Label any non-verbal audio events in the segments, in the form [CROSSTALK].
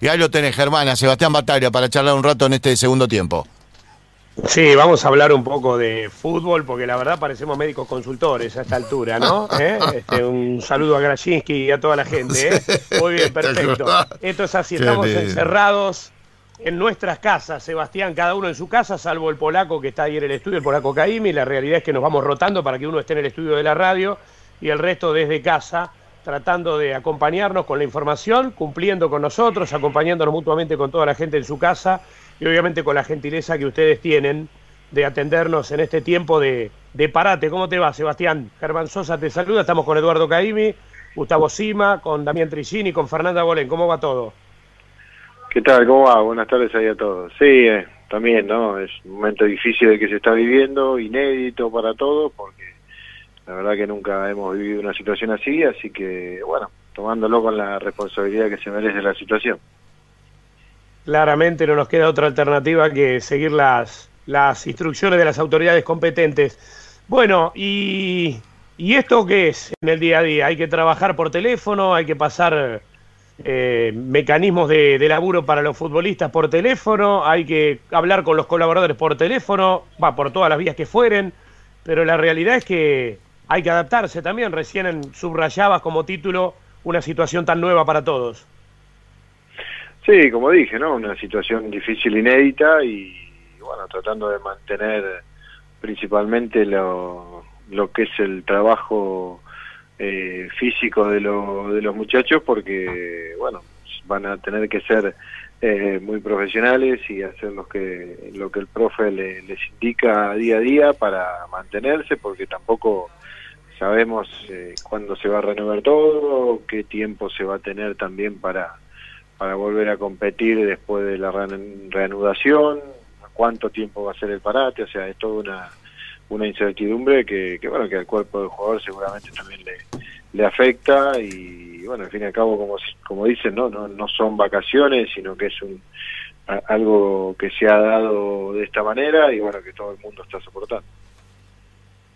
Y ahí lo tenés, Germán, a Sebastián Bataglia para charlar un rato en este segundo tiempo. Sí, vamos a hablar un poco de fútbol, porque la verdad parecemos médicos consultores a esta altura, ¿no? [LAUGHS] ¿Eh? Este, un saludo a Graczynski y a toda la gente, ¿eh? Muy bien, [LAUGHS] perfecto. Esto es así, estamos encerrados en nuestras casas, Sebastián, cada uno en su casa, salvo el polaco que está ahí en el estudio, el polaco Caimi. La realidad es que nos vamos rotando para que uno esté en el estudio de la radio y el resto desde casa, tratando de acompañarnos con la información, cumpliendo con nosotros, acompañándonos mutuamente con toda la gente en su casa y obviamente con la gentileza que ustedes tienen de atendernos en este tiempo de, parate. ¿Cómo te va, Sebastián? Germán Sosa te saluda, estamos con Eduardo Caimi, Gustavo Sima, con Damián Tricini, con Fernanda Bolén. ¿Cómo va todo? ¿Qué tal? ¿Cómo va? Buenas tardes ahí a todos. Sí, eh, también, ¿no? Es un momento difícil de que se está viviendo, inédito para todos, porque la verdad que nunca hemos vivido una situación así, así que, bueno, tomándolo con la responsabilidad que se merece la situación claramente no nos queda otra alternativa que seguir las, las instrucciones de las autoridades competentes. Bueno, y, ¿y esto qué es en el día a día? ¿Hay que trabajar por teléfono? ¿Hay que pasar eh, mecanismos de, de, laburo para los futbolistas por teléfono? ¿Hay que hablar con los colaboradores por teléfono? Va, por todas las vías que fueren. Pero la realidad es que hay que adaptarse también. Recién en, subrayabas como título una situación tan nueva para todos. Sí, como dije, ¿no? Una situación difícil, inédita y, bueno, tratando de mantener principalmente lo, lo que es el trabajo eh, físico de, lo, de los muchachos porque, bueno, van a tener que ser eh, muy profesionales y hacer lo que, lo que el profe les indica día a día para mantenerse porque tampoco sabemos eh, cuándo se va a renovar todo, qué tiempo se va a tener también para para volver a competir después de la reanudación, cuánto tiempo va a ser el parate, o sea, es toda una, incertidumbre que, que, bueno, que al cuerpo del jugador seguramente también le, le afecta y, bueno, al fin y al cabo, como, como dicen, ¿no? No, no son vacaciones, sino que es un algo que se ha dado de esta manera y, bueno, que todo el mundo está soportando.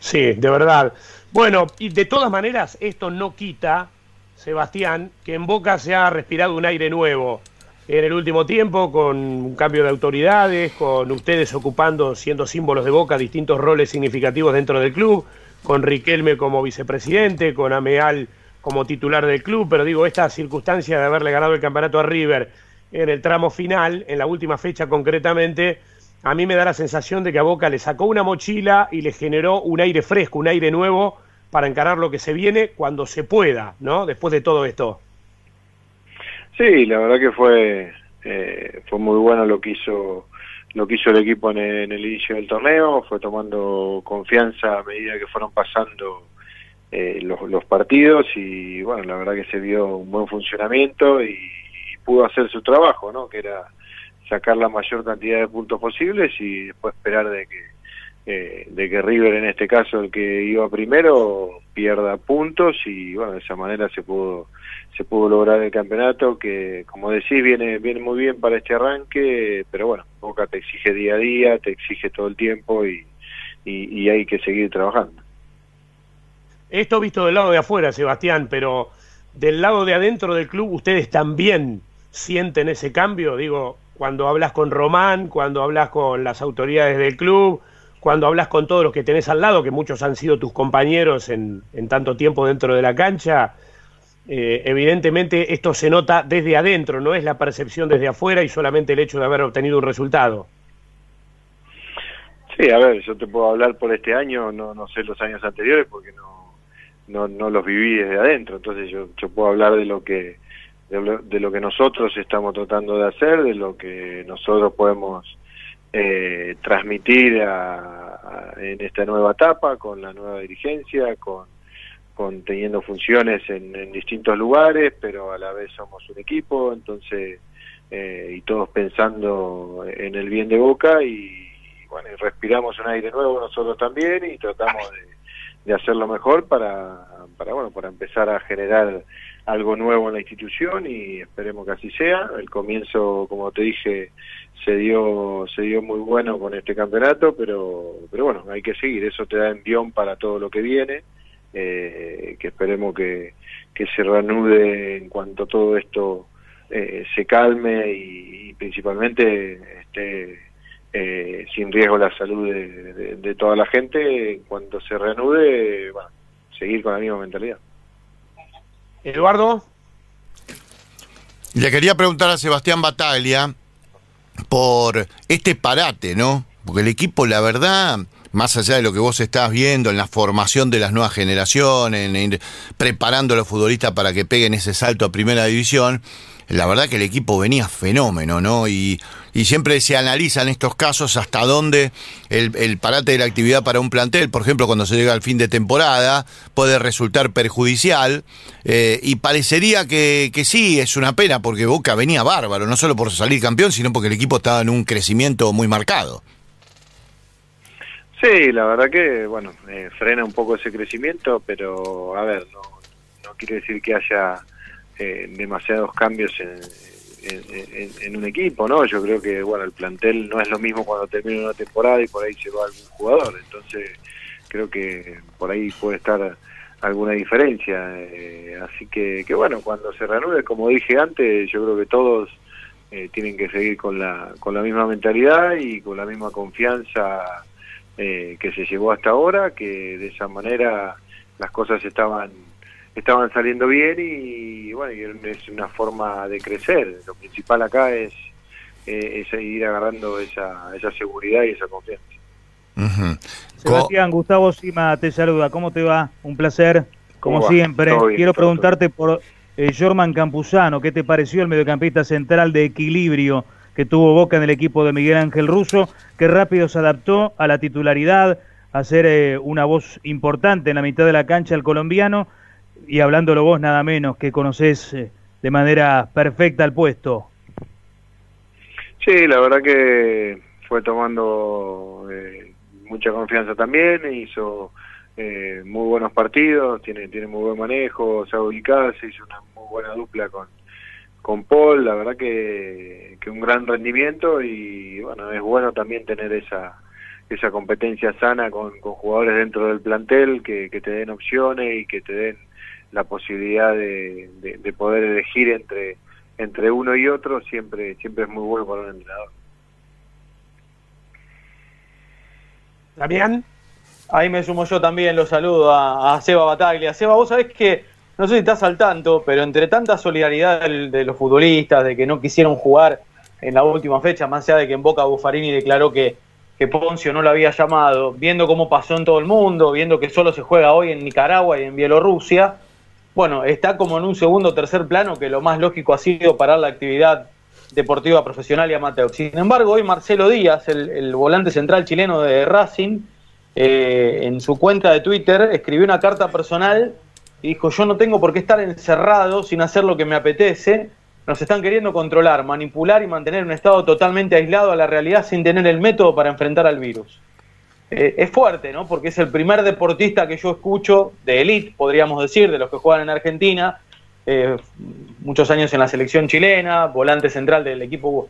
Sí, de verdad. Bueno, y de todas maneras, esto no quita Sebastián, que en Boca se ha respirado un aire nuevo en el último tiempo, con un cambio de autoridades, con ustedes ocupando, siendo símbolos de Boca, distintos roles significativos dentro del club, con Riquelme como vicepresidente, con Ameal como titular del club, pero digo, esta circunstancia de haberle ganado el campeonato a River en el tramo final, en la última fecha concretamente, a mí me da la sensación de que a Boca le sacó una mochila y le generó un aire fresco, un aire nuevo para encarar lo que se viene cuando se pueda, ¿no? Después de todo esto. Sí, la verdad que fue eh, fue muy bueno lo que hizo lo que hizo el equipo en el, inicio del torneo, fue tomando confianza a medida que fueron pasando eh, los, partidos y bueno, la verdad que se vio un buen funcionamiento y, y, pudo hacer su trabajo, ¿no? Que era sacar la mayor cantidad de puntos posibles y después esperar de que eh, de que River en este caso el que iba primero pierda puntos y bueno de esa manera se pudo se pudo lograr el campeonato que como decís viene viene muy bien para este arranque pero bueno Boca te exige día a día te exige todo el tiempo y, y, hay que seguir trabajando. Esto visto del lado de afuera Sebastián pero del lado de adentro del club ustedes también sienten ese cambio digo cuando hablas con Román cuando hablas con las autoridades del club cuando hablas con todos los que tenés al lado, que muchos han sido tus compañeros en, tanto tiempo dentro de la cancha, eh, evidentemente esto se nota desde adentro, no es la percepción desde afuera y solamente el hecho de haber obtenido un resultado. Sí, a ver, yo te puedo hablar por este año, no, no sé los años anteriores porque no, no, no los viví desde adentro, entonces yo, yo puedo hablar de lo que de lo, de lo que nosotros estamos tratando de hacer, de lo que nosotros podemos eh, transmitir en esta nueva etapa con la nueva dirigencia, con, con teniendo funciones en, distintos lugares, pero a la vez somos un equipo, entonces, eh, y todos pensando en el bien de Boca y, bueno, respiramos un aire nuevo nosotros también y tratamos de, de hacerlo mejor para, para, bueno, para empezar a generar algo nuevo en la institución y esperemos que así sea. El comienzo, como te dije, se dio se dio muy bueno con este campeonato, pero pero bueno, hay que seguir, eso te da envión para todo lo que viene, eh, que esperemos que, que se reanude en cuanto todo esto se calme y, principalmente esté sin riesgo la salud de, toda la gente, cuando se reanude, bueno, seguir con la misma mentalidad. Eduardo. Le quería preguntar a Sebastián Bataglia por este parate, ¿no? Porque el equipo, la verdad, más allá de lo que vos estás viendo en la formación de las nuevas generaciones, en, preparando a los futbolistas para que peguen ese salto a primera división, la verdad que el equipo venía fenómeno, ¿no? Y, siempre se analizan estos casos hasta dónde el, parate de la actividad para un plantel, por ejemplo, cuando se llega al fin de temporada, puede resultar perjudicial. Eh, y parecería que, que sí, es una pena, porque Boca venía bárbaro, no solo por salir campeón, sino porque el equipo estaba en un crecimiento muy marcado. Sí, la verdad que, bueno, eh, frena un poco ese crecimiento, pero a ver, no, no quiere decir que haya eh, demasiados cambios en, en, un equipo, ¿no? Yo creo que, bueno, el plantel no es lo mismo cuando termina una temporada y por ahí se va algún jugador, entonces creo que por ahí puede estar alguna diferencia. Eh, así que, que, bueno, cuando se reanude, como dije antes, yo creo que todos eh, tienen que seguir con la, con la misma mentalidad y con la misma confianza eh, que se llevó hasta ahora, que de esa manera las cosas estaban estaban saliendo bien y, bueno, es una forma de crecer. Lo principal acá es, eh, es ir agarrando esa, esa seguridad y esa confianza. Sebastián, Gustavo Sima te saluda. ¿Cómo te va? Un placer, como siempre. Quiero preguntarte por eh, Jorman Campuzano, ¿qué te pareció el mediocampista central de equilibrio que tuvo Boca en el equipo de Miguel Ángel Russo? que rápido se adaptó a la titularidad, a ser eh, una voz importante en la mitad de la cancha el colombiano y hablándolo vos nada menos, que conoces eh, de manera perfecta el puesto. Sí, la verdad que fue tomando eh, mucha confianza también, hizo eh, muy buenos partidos, tiene tiene muy buen manejo, sabe ubicarse, hizo una muy buena dupla con, con Paul, la verdad que, que un gran rendimiento y bueno, es bueno también tener esa esa competencia sana con, con jugadores dentro del plantel que, que te den opciones y que te den la posibilidad de, de, poder elegir entre entre uno y otro siempre siempre es muy bueno para un entrenador. Damián. Ahí me sumo yo también, lo saludo a, Seba Bataglia. Seba, vos sabés que, no sé si estás al tanto, pero entre tanta solidaridad de los futbolistas, de que no quisieron jugar en la última fecha, más allá de que en Boca Buffarini declaró que, que Poncio no lo había llamado, viendo cómo pasó en todo el mundo, viendo que solo se juega hoy en Nicaragua y en Bielorrusia, bueno, está como en un segundo o tercer plano que lo más lógico ha sido parar la actividad deportiva profesional y amateur. Sin embargo, hoy Marcelo Díaz, el, volante central chileno de Racing, eh, en su cuenta de Twitter escribió una carta personal y dijo, yo no tengo por qué estar encerrado sin hacer lo que me apetece, nos están queriendo controlar, manipular y mantener un estado totalmente aislado a la realidad sin tener el método para enfrentar al virus. Eh, es fuerte, ¿no? Porque es el primer deportista que yo escucho de élite, podríamos decir, de los que juegan en Argentina, eh, muchos años en la selección chilena, volante central del equipo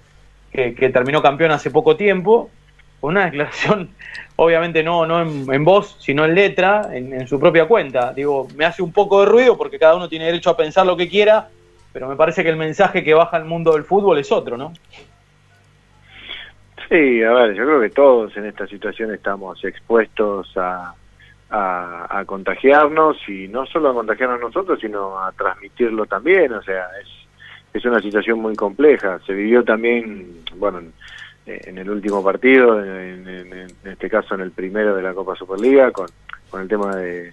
que, terminó campeón hace poco tiempo, con una [LAUGHS] declaración, obviamente no, no en, voz, sino en letra, en, en, su propia cuenta. Digo, me hace un poco de ruido porque cada uno tiene derecho a pensar lo que quiera, pero me parece que el mensaje que baja al mundo del fútbol es otro, ¿no? Sí, a ver, yo creo que todos en esta situación estamos expuestos a, a, contagiarnos y no solo a contagiarnos nosotros, sino a transmitirlo también. O sea, es, es una situación muy compleja. Se vivió también, bueno, en, el último partido, en, en, este caso en el primero de la Copa Superliga, con, con el tema de,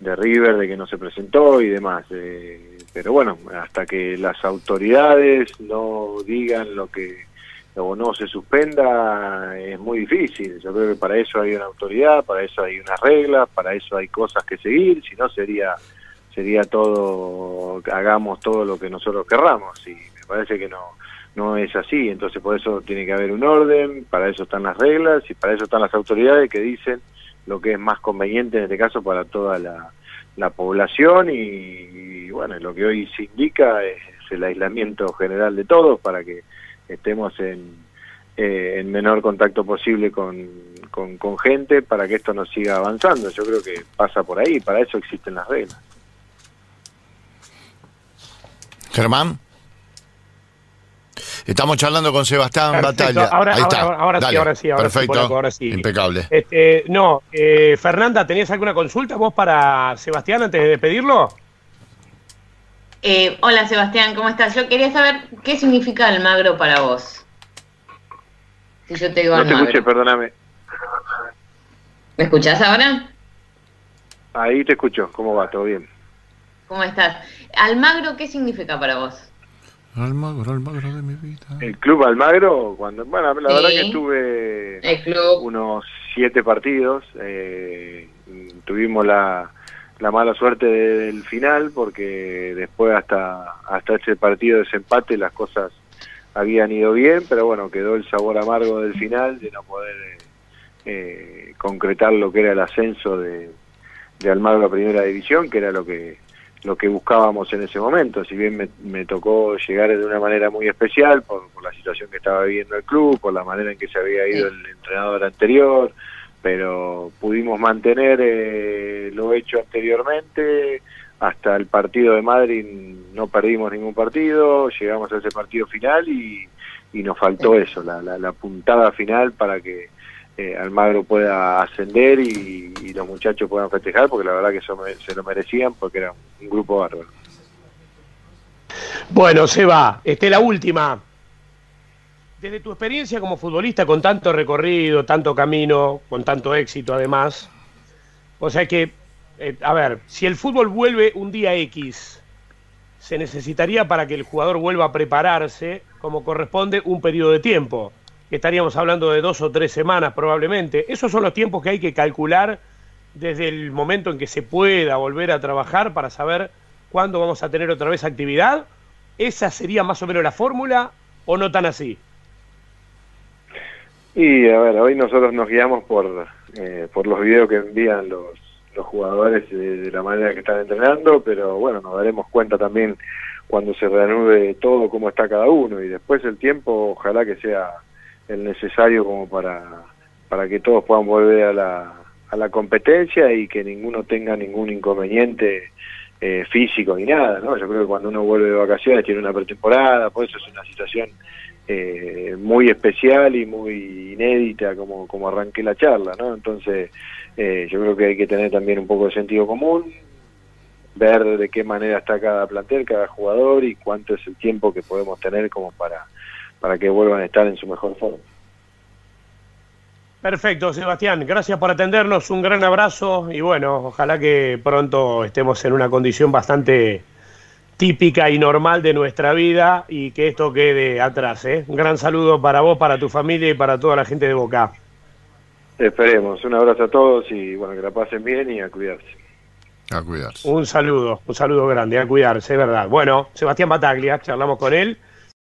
de River, de que no se presentó y demás. Eh, pero bueno, hasta que las autoridades no digan lo que o no se suspenda es muy difícil. Yo creo que para eso hay una autoridad, para eso hay unas reglas, para eso hay cosas que seguir, si no sería sería todo hagamos todo lo que nosotros querramos y me parece que no no es así, entonces por eso tiene que haber un orden, para eso están las reglas y para eso están las autoridades que dicen lo que es más conveniente en este caso para toda la, la población y bueno, lo que hoy se indica es el aislamiento general de todos para que estemos en, eh, en menor contacto posible con, con, gente para que esto no siga avanzando. Yo creo que pasa por ahí, para eso existen las reglas. Germán. Estamos charlando con Sebastián Batalla. Ahora, Ahí está. Ahora, sí, ahora sí, Perfecto. ahora sí. Impecable. Este, no, eh, Fernanda, ¿tenías alguna consulta vos para Sebastián antes de despedirlo? Eh, hola Sebastián, ¿cómo estás? Yo quería saber qué significa Almagro para vos. Si yo te digo No te escuché, perdóname. ¿Me escuchás ahora? Ahí te escucho, ¿cómo va? ¿Todo bien? ¿Cómo estás? Almagro, ¿qué significa para vos? Almagro, Almagro de mi vida. El club Almagro, cuando, bueno, la verdad que tuve unos siete partidos, eh, tuvimos la, la mala suerte del final porque después hasta hasta ese partido de desempate las cosas habían ido bien, pero bueno, quedó el sabor amargo del final de no poder eh, concretar lo que era el ascenso de, de Almagro a Primera División, que era lo que lo que buscábamos en ese momento. Si bien me, tocó llegar de una manera muy especial por, la situación que estaba viviendo el club, por la manera en que se había ido el entrenador anterior, pero pudimos mantener eh, lo hecho anteriormente. Hasta el partido de Madrid no perdimos ningún partido, llegamos a ese partido final y, nos faltó eso, la, la puntada final para que eh, Almagro pueda ascender y, los muchachos puedan festejar, porque la verdad que eso se lo merecían, porque era un grupo bárbaro. Bueno, Seba, este, la última. Desde tu experiencia como futbolista con tanto recorrido, tanto camino, con tanto éxito además, o sea que, eh, a ver, si el fútbol vuelve un día X, se necesitaría para que el jugador vuelva a prepararse como corresponde un periodo de tiempo estaríamos hablando de dos o tres semanas probablemente. Esos son los tiempos que hay que calcular desde el momento en que se pueda volver a trabajar para saber cuándo vamos a tener otra vez actividad. ¿Esa sería más o menos la fórmula o no tan así? Y a ver, hoy nosotros nos guiamos por, eh, por los videos que envían los, los jugadores de, la manera que están entrenando, pero bueno, nos daremos cuenta también cuando se reanude todo cómo está cada uno y después el tiempo ojalá que sea el necesario como para, para que todos puedan volver a la, a la competencia y que ninguno tenga ningún inconveniente eh, físico ni nada, ¿no? Yo creo que cuando uno vuelve de vacaciones tiene una pretemporada, por eso es una situación eh, muy especial y muy inédita como, como arranqué la charla, ¿no? Entonces eh, yo creo que hay que tener también un poco de sentido común, ver de qué manera está cada plantel, cada jugador y cuánto es el tiempo que podemos tener como para para que vuelvan a estar en su mejor forma. Perfecto, Sebastián. Gracias por atendernos. Un gran abrazo y bueno, ojalá que pronto estemos en una condición bastante típica y normal de nuestra vida y que esto quede atrás. ¿eh? Un gran saludo para vos, para tu familia y para toda la gente de Boca. Esperemos. Un abrazo a todos y bueno, que la pasen bien y a cuidarse. A cuidarse. Un saludo, un saludo grande, a cuidarse, es verdad. Bueno, Sebastián Bataglia, charlamos con él.